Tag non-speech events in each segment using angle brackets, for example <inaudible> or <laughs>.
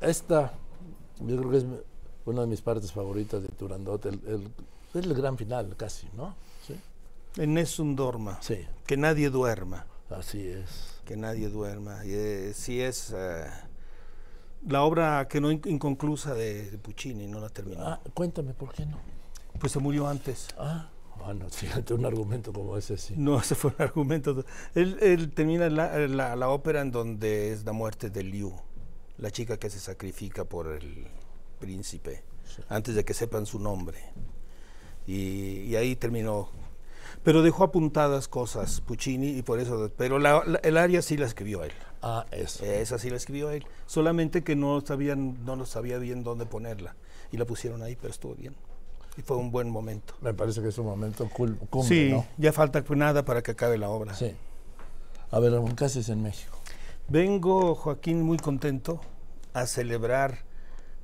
esta, yo creo que es una de mis partes favoritas de Turandot, el, el, gran final casi, ¿no? Sí. En un Dorma. Sí. Que nadie duerma. Así es. Que nadie duerma. Y, eh, sí es eh, la obra que no inconclusa de, de, Puccini, no la terminó. Ah, cuéntame, ¿por qué no? Pues se murió antes. Ah. Bueno, <laughs> fíjate, un argumento como ese, sí. No, ese fue un argumento. Él, él termina la, la, la, ópera en donde es la muerte de Liu, la chica que se sacrifica por el príncipe, sí. antes de que sepan su nombre. Y, y, ahí terminó. Pero dejó apuntadas cosas Puccini y por eso. Pero la, la, el aria sí la escribió él. Ah, eso. Esa sí la escribió él. Solamente que no sabían, no lo sabía bien dónde ponerla. Y la pusieron ahí, pero estuvo bien y fue un buen momento. Me parece que es un momento cool, cumbre, Sí, ¿no? ya falta nada para que acabe la obra. Sí. A ver, ¿qué haces en México? Vengo, Joaquín, muy contento a celebrar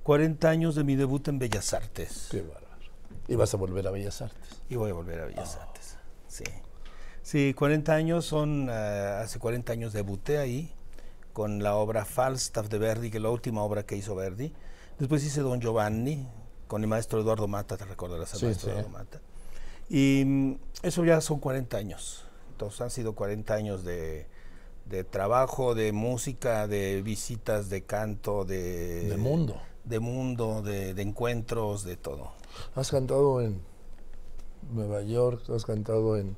40 años de mi debut en Bellas Artes. Qué bárbaro. ¿Y vas a volver a Bellas Artes? Y voy a volver a Bellas oh. Artes, sí. Sí, 40 años son, uh, hace 40 años debuté ahí con la obra Falstaff de Verdi, que es la última obra que hizo Verdi. Después hice Don Giovanni, con el maestro Eduardo Mata, te recordarás al Sí, maestro sí. Eduardo Mata. Y mm, eso ya son 40 años. Entonces han sido 40 años de, de trabajo, de música, de visitas, de canto, de... De mundo. De mundo, de, de encuentros, de todo. Has cantado en Nueva York, has cantado en,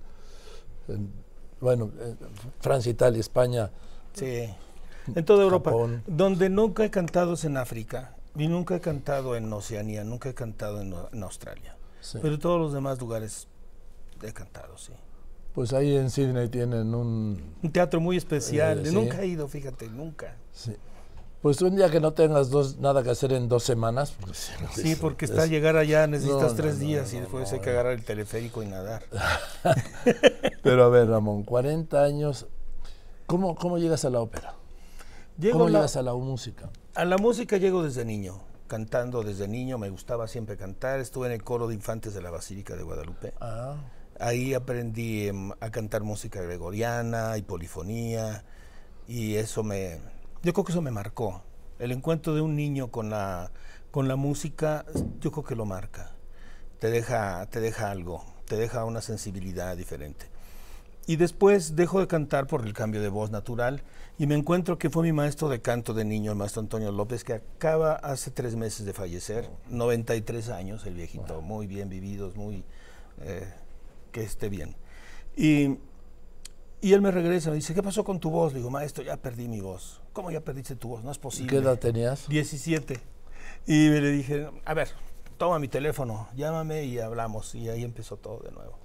en, bueno, en Francia, Italia, España. Sí. En toda Europa. Japón. Donde nunca he cantado es en África. Y nunca he cantado en Oceanía, nunca he cantado en, en Australia. Sí. Pero en todos los demás lugares he cantado, sí. Pues ahí en Sydney tienen un... Un teatro muy especial. Eh, sí. Nunca he ido, fíjate, nunca. Sí. Pues un día que no tengas dos, nada que hacer en dos semanas. Pues, Sí, es- porque es- está llegar allá necesitas No, tres no, días y después hay que agarrar el teleférico y nadar. <laughs> Pero a ver, Ramón, 40 años. ¿Cómo, cómo llegas a la ópera? Llego ¿Cómo la- llegas a la música? A la música llego desde niño, cantando desde niño, me gustaba siempre cantar, estuve en el coro de infantes de la Basílica de Guadalupe. Ah, Ahí aprendí em, a cantar música gregoriana y polifonía y eso me, yo creo que eso me marcó. El encuentro de un niño con la, con la música, yo creo que lo marca. Te deja, te deja algo, te deja una sensibilidad diferente. Y después dejo de cantar por el cambio de voz natural y me encuentro que fue mi maestro de canto de niño, el maestro Antonio López, que acaba hace tres meses de fallecer, 93 años, el viejito, muy bien vividos, muy... eh, que esté bien. Y, y él me regresa, me dice, ¿qué pasó con tu voz? Le digo, maestro, ya perdí mi voz. ¿Cómo ya perdiste tu voz? No es posible. ¿Qué edad tenías? 17. Y me le dije, a ver, toma mi teléfono, llámame y hablamos. Y ahí empezó todo de nuevo.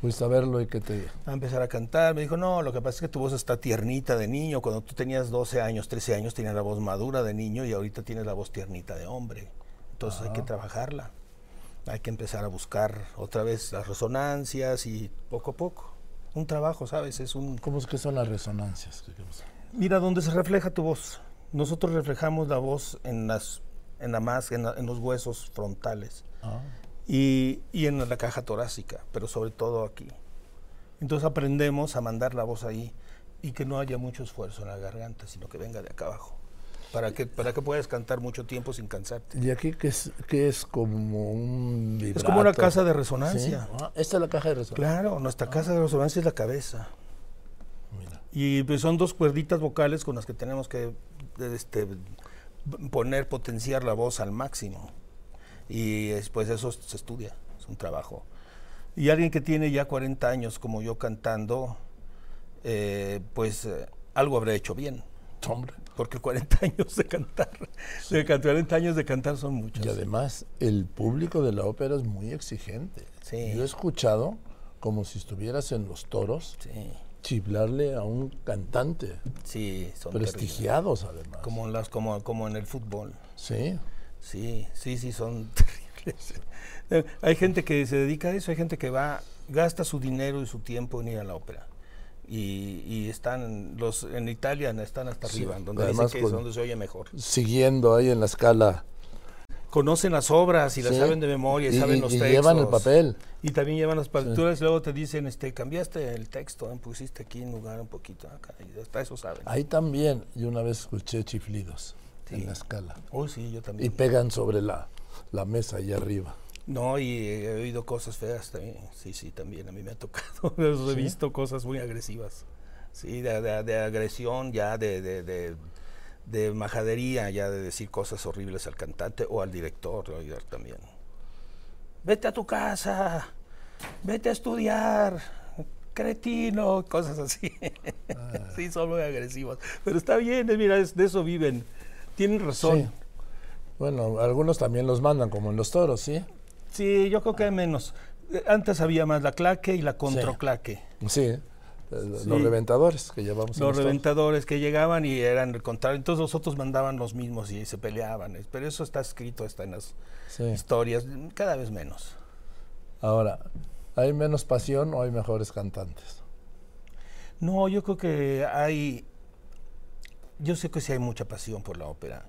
Fuiste a verlo y que te... A empezar a cantar. Me dijo, no, lo que pasa es que tu voz está tiernita de niño. Cuando tú tenías 12 años, 13 años, tenías la voz madura de niño y ahorita tienes la voz tiernita de hombre. Entonces hay que Ah. trabajarla. Hay que empezar a buscar otra vez las resonancias y poco a poco. Un trabajo, ¿sabes? Es un... ¿Cómo es que son las resonancias? Mira, donde se refleja tu voz. Nosotros reflejamos la voz en las en la más en, la- en los huesos frontales Ah, y, y en la caja torácica, pero sobre todo aquí. Entonces aprendemos a mandar la voz ahí y que no haya mucho esfuerzo en la garganta, sino que venga de acá abajo. Para que, para que puedas cantar mucho tiempo sin cansarte. ¿Y aquí qué es, qué es como un Es como una vibrato? casa de ¿Sí? resonancia. Ah, esta es la caja de resonancia. Claro, nuestra casa de resonancia es la cabeza. Mira. Y pues, son dos cuerditas vocales con las que tenemos que este, poner, potenciar la voz al máximo. Y después eso se estudia, es un trabajo. Y alguien que tiene ya 40 años como yo cantando, eh, pues eh, algo habrá hecho bien. Hombre. Porque 40 <laughs> años de cantar, de can- 40 años de cantar son muchos. Y además, el público de la ópera es muy exigente. Sí. Yo he escuchado, como si estuvieras en los toros, Sí, chiflarle a un cantante. sí, son terribles. Prestigiados, además. Como en, las, como, como en el fútbol. Sí. Sí, sí, sí, son <laughs> terribles. Eh, Hay gente que se dedica a eso, hay gente que va, gasta su dinero y su tiempo en ir a la ópera. Y, y están, los en Italia están hasta Sí, arriba, donde además dicen que es donde se oye mejor. Siguiendo ahí en la escala. Conocen las obras y las Sí. saben de memoria, y, Y- saben y- los y textos. llevan el papel. Y también llevan las partituras y luego te dicen, este, cambiaste el texto, ¿eh? pusiste aquí en lugar un poquito acá, y hasta eso saben. Ahí también, yo una vez escuché chiflidos. en la escala. Uy, sí, yo Y también. pegan sobre la, la mesa ahí arriba. No, y he oído cosas feas también. Sí, sí, también a mí me ha tocado. <laughs> He visto cosas muy agresivas. Sí, de, de- de agresión, ya de, de, de, de majadería, ya de decir cosas horribles al cantante o al director también. Vete a tu casa, vete a estudiar, cretino, cosas así. <laughs> sí, son muy agresivas. Pero está bien, eh, mira, es- de eso viven. Tienen razón. Sí. Bueno, algunos también los mandan, como en los toros, ¿sí? Sí, yo creo que hay menos. Antes había más la claque y la controclaque. Sí. eh, Sí. Los reventadores que llevamos Los reventadores que llegaban y eran el contrario. Entonces los otros mandaban los mismos y se peleaban. Pero eso está escrito, está en las Sí. historias, cada vez menos. Ahora, ¿hay menos pasión o hay mejores cantantes? No, yo creo que hay. Yo sé que sí hay mucha pasión por la ópera.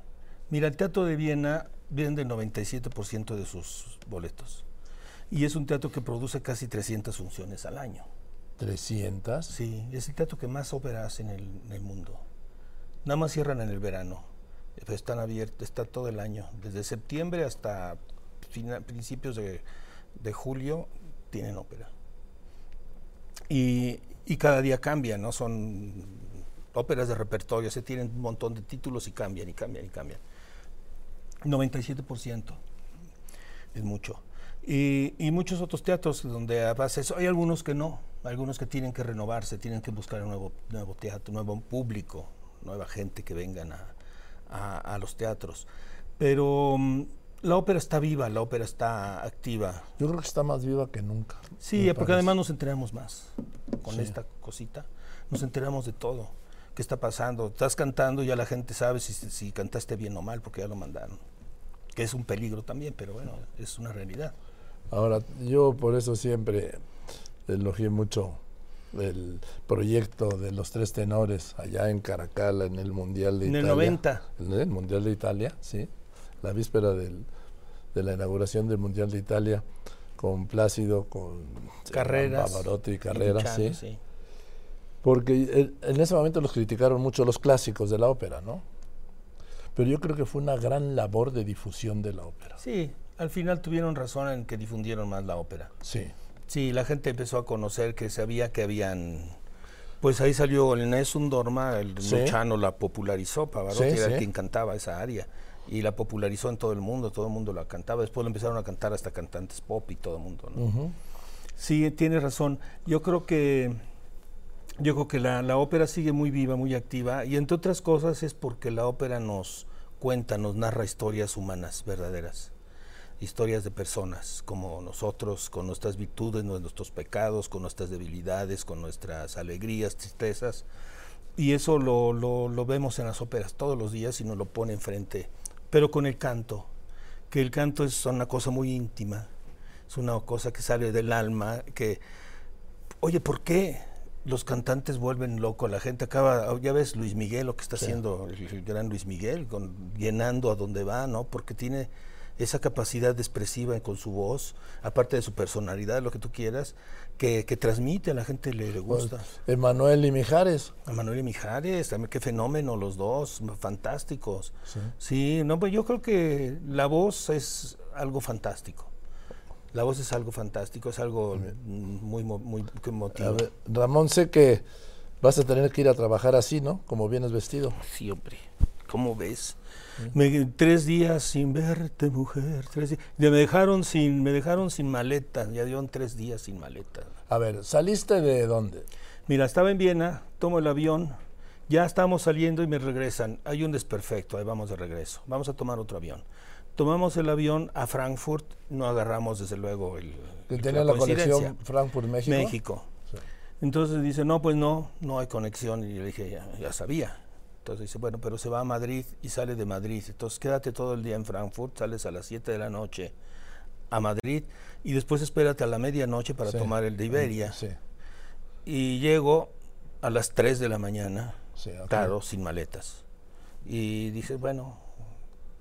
Mira, el Teatro de Viena vende el 97% de sus boletos. Y es un teatro que produce casi 300 funciones al año. 300. Sí, es el teatro que más ópera hace en el, en el mundo. Nada más cierran en el verano. Pero están abiertos, está todo el año. Desde septiembre hasta fina- principios de, de julio tienen ópera. Y, y cada día cambian, ¿no? Son óperas de repertorio, se tienen un montón de títulos y cambian y cambian y cambian. 97% es mucho. Y, y muchos otros teatros donde a base de eso, hay algunos que no, algunos que tienen que renovarse, tienen que buscar un nuevo, nuevo teatro, nuevo público, nueva gente que vengan a, a- a los teatros. Pero mm, la ópera está viva, la ópera está activa. Yo creo que está más viva que nunca. Sí, porque parece. además nos enteramos más con Sí. esta cosita. Nos enteramos de todo. ¿Qué está pasando? Estás cantando y ya la gente sabe si, si cantaste bien o mal porque ya lo mandaron. Que es un peligro también, pero bueno, es una realidad. Ahora, yo por eso siempre elogié mucho el proyecto de los tres tenores allá en Caracalla en el Mundial de En el Italia. 90. En el Mundial de Italia, sí. La víspera del- de la inauguración del Mundial de Italia con Plácido, con Carreras. Pavarotti y y Carreras, sí. Porque en ese momento los criticaron mucho los clásicos de la ópera, ¿no? Pero yo creo que fue una gran labor de difusión de la ópera. Sí, al final tuvieron razón en que difundieron más la ópera. Sí. Sí, la gente empezó a conocer que sabía que habían... Pues ahí salió el Nessun Dorma, el Sí. Luciano la popularizó, Pavarotti Sí, era sí. quien cantaba esa aria y la popularizó en todo el mundo, todo el mundo la cantaba, después lo empezaron a cantar hasta cantantes pop y todo el mundo, ¿no? Sí, tienes razón. Yo creo que yo creo que la, la ópera sigue muy viva, muy activa, y entre otras cosas es porque la ópera nos cuenta, nos narra historias humanas verdaderas, historias de personas como nosotros, con nuestras virtudes, nuestros pecados, con nuestras debilidades, con nuestras alegrías, tristezas, y eso lo, lo, lo vemos en las óperas todos los días y nos lo pone enfrente, pero con el canto, que el canto es una cosa muy íntima, es una cosa que sale del alma, que, oye, ¿por qué los cantantes vuelven loco a la gente? Acaba, ya ves Luis Miguel, lo que está Sí. haciendo el, el gran Luis Miguel, con, llenando a donde va, ¿no? Porque tiene esa capacidad expresiva con su voz, aparte de su personalidad, lo que tú quieras, que, que transmite, a la gente le, le gusta. Emanuel y Mijares. A Manuel y Mijares, también qué fenómeno los dos, fantásticos. Sí. Sí, no, pues yo creo que la voz es algo fantástico. La voz es algo fantástico, es algo mm, muy, muy emotivo. ver, Ramón, sé que vas a tener que ir a trabajar así, ¿no? Como vienes vestido. Sí, hombre, ¿cómo ves? Me- tres días sin verte, mujer. Tres días. Ya me dejaron sin, me dejaron sin maleta. Ya dieron tres días sin maleta. A ver, ¿saliste de dónde? Mira, estaba en Viena, tomo el avión, ya estamos saliendo y me regresan. Hay un desperfecto, ahí vamos de regreso. Vamos a tomar otro avión. Tomamos el avión a Frankfurt, no agarramos desde luego el, Que tenía la conexión Frankfurt-México. México. Sí. Entonces dice, no, pues no, no hay conexión. Y yo le dije, ya, ya sabía. Entonces dice, bueno, pero se va a Madrid y sale de Madrid. Entonces quédate todo el día en Frankfurt, sales a las 7 de la noche a Madrid y después espérate a la medianoche para Sí. tomar el de Iberia. Sí, Y llego a las 3 de la mañana, claro, sin maletas. Y dice, bueno,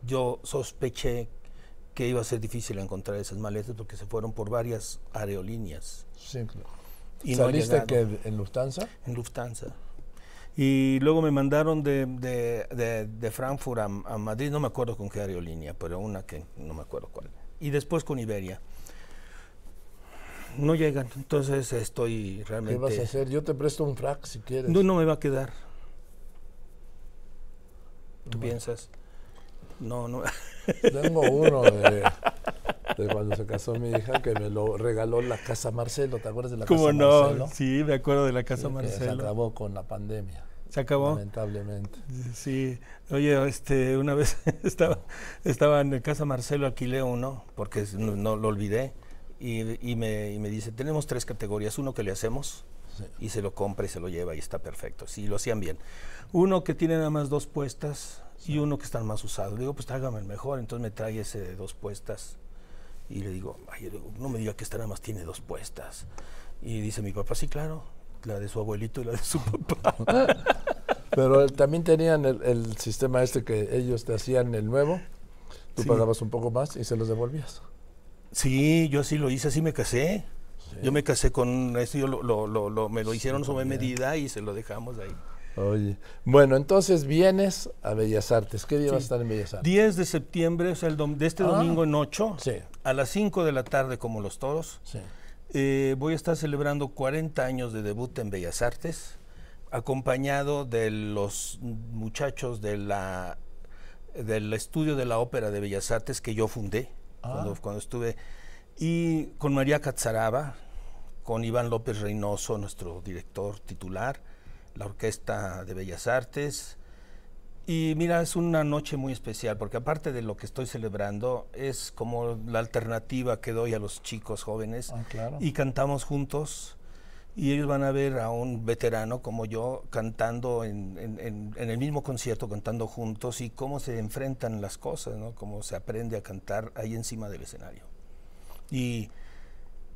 yo sospeché que iba a ser difícil encontrar esas maletas porque se fueron por varias aerolíneas. Sí, claro. Y ¿Saliste que en Lufthansa? en Lufthansa. Y luego me mandaron de, de, de, de Frankfurt a, a Madrid, no me acuerdo con qué aerolínea, pero una que no me acuerdo cuál. Y después con Iberia. No llegan, entonces estoy ¿Qué realmente... vas a hacer? Yo te presto un frac si quieres. No, no me va a quedar. ¿Tú piensas? No, no. Tengo uno de, de cuando se casó mi hija que me lo regaló la casa Marcelo. ¿Te acuerdas de la ¿Cómo casa no? Marcelo? Sí, me acuerdo de la casa Sí, que Se Marcelo. acabó con la pandemia, ¿Se acabó? lamentablemente. Sí, oye, este, una vez <laughs> estaba, estaba en casa Marcelo, alquilé uno, porque no, no lo olvidé, y, y me, y me dice, tenemos tres categorías, uno que le hacemos, Sí. y se lo compra y se lo lleva y está perfecto, sí, lo hacían bien. Uno que tiene nada más dos puestas y uno que están más usados. Le digo, pues tráigame el mejor, entonces me trae ese de dos puestas. Y le digo, "Ay, le digo, no me diga que esta nada más tiene dos puestas. Y dice mi papá, sí, claro, la de su abuelito y la de su <laughs> papá. Pero también tenían el, el sistema este que ellos te hacían el nuevo, tú Sí. pagabas un poco más y se los devolvías. Sí, yo así lo hice, así me casé. Sí. Yo me casé con eso, yo lo, lo- lo- lo- me lo Sí, hicieron sobre bien. medida y se lo dejamos ahí. Oye, bueno, entonces vienes a Bellas Artes. ¿Qué día vas a Sí. estar en Bellas Artes? 10 de septiembre, o sea, el dom- de este Ah. domingo en 8, Sí, a las 5 de la tarde como los toros, sí. eh, voy a estar celebrando 40 años de debut en Bellas Artes, acompañado de los muchachos de la, del estudio de la ópera de Bellas Artes que yo fundé Ah. cuando, cuando estuve, y con María Catzaraba, con Iván López Reynoso, nuestro director titular, la Orquesta de Bellas Artes. Y mira, es una noche muy especial porque aparte de lo que estoy celebrando, es como la alternativa que doy a los chicos jóvenes Ah, claro. y cantamos juntos y ellos van a ver a un veterano como yo cantando en, en- en- en el mismo concierto, cantando juntos y cómo se enfrentan las cosas, ¿no? cómo se aprende a cantar ahí encima del escenario. Y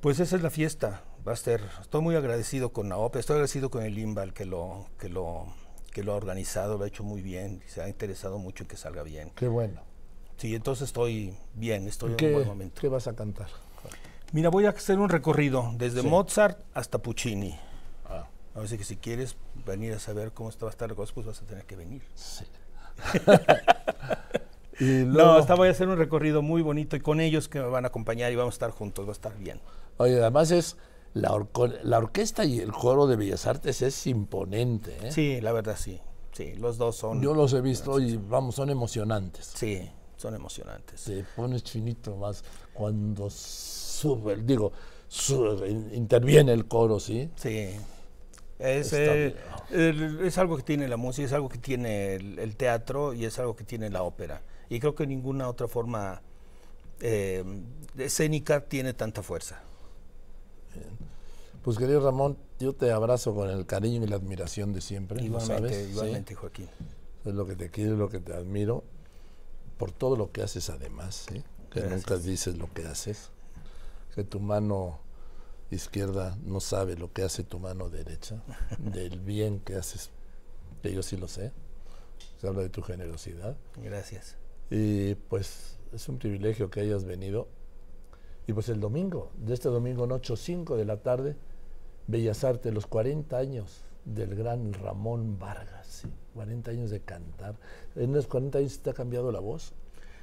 pues esa es la fiesta, va a ser, estoy muy agradecido con la ópera, estoy agradecido con el Imbal que lo, que lo, que lo ha organizado, lo ha hecho muy bien, y se ha interesado mucho en que salga bien. Qué bueno. Sí, entonces estoy bien, estoy en ¿Qué, un buen momento. qué vas a cantar? Mira, voy a hacer un recorrido desde Sí. Mozart hasta Puccini. Ah, Así que si quieres venir a saber cómo está va a estar la cosa, pues vas a tener que venir. sí. <laughs> y No, hasta voy a hacer un recorrido muy bonito y con ellos que me van a acompañar y vamos a estar juntos, va a estar bien. oye, además es la, orco- la orquesta y el coro de Bellas Artes es imponente. ¿eh? Sí, la verdad sí. Sí, los dos son. Yo los he visto y vamos, son emocionantes. Sí, son emocionantes. Te pones chinito más cuando sube, digo, su- in- interviene el coro, ¿sí? Sí. Es, eh, el- es algo que tiene la música, es algo que tiene el, el teatro y es algo que tiene la ópera. Y creo que ninguna otra forma eh, escénica tiene tanta fuerza. Pues querido Ramón, yo te abrazo con el cariño y la admiración de siempre, ¿lo Igualmente, sabes? ¿Sí? igualmente, Joaquín. Es lo que te quiero, lo que te admiro, por todo lo que haces además, ¿sí? que Gracias. nunca dices lo que haces, que tu mano izquierda no sabe lo que hace tu mano derecha, <laughs> del bien que haces, que yo sí lo sé, se habla de tu generosidad, Gracias. y pues es un privilegio que hayas venido, y pues el domingo, de este domingo en 8 5 de la tarde, Bellas Artes, los 40 años del gran Ramón Vargas, sí, 40 años de cantar. ¿En los 40 años te ha cambiado la voz?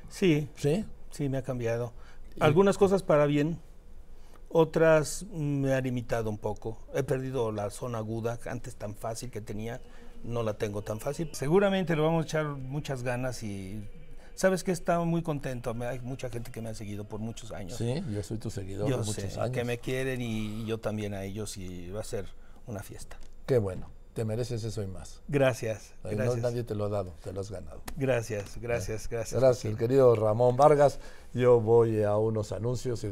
Sí, ¿Sí? sí, me ha cambiado. Algunas cosas para bien, otras me han limitado un poco. He perdido la zona aguda, antes tan fácil que tenía, no la tengo tan fácil. Seguramente le vamos a echar muchas ganas y sabes que estado muy contento. Hay mucha gente que me ha seguido por muchos años. Sí, yo soy tu seguidor yo de sé, muchos años. que me quieren y yo también a ellos y va a ser una fiesta. Qué bueno, te mereces eso y más. Gracias, Ay, gracias. No, nadie te lo ha dado, te lo has ganado. Gracias, gracias, gracias. Gracias, querido Ramón Vargas. Yo voy a unos anuncios y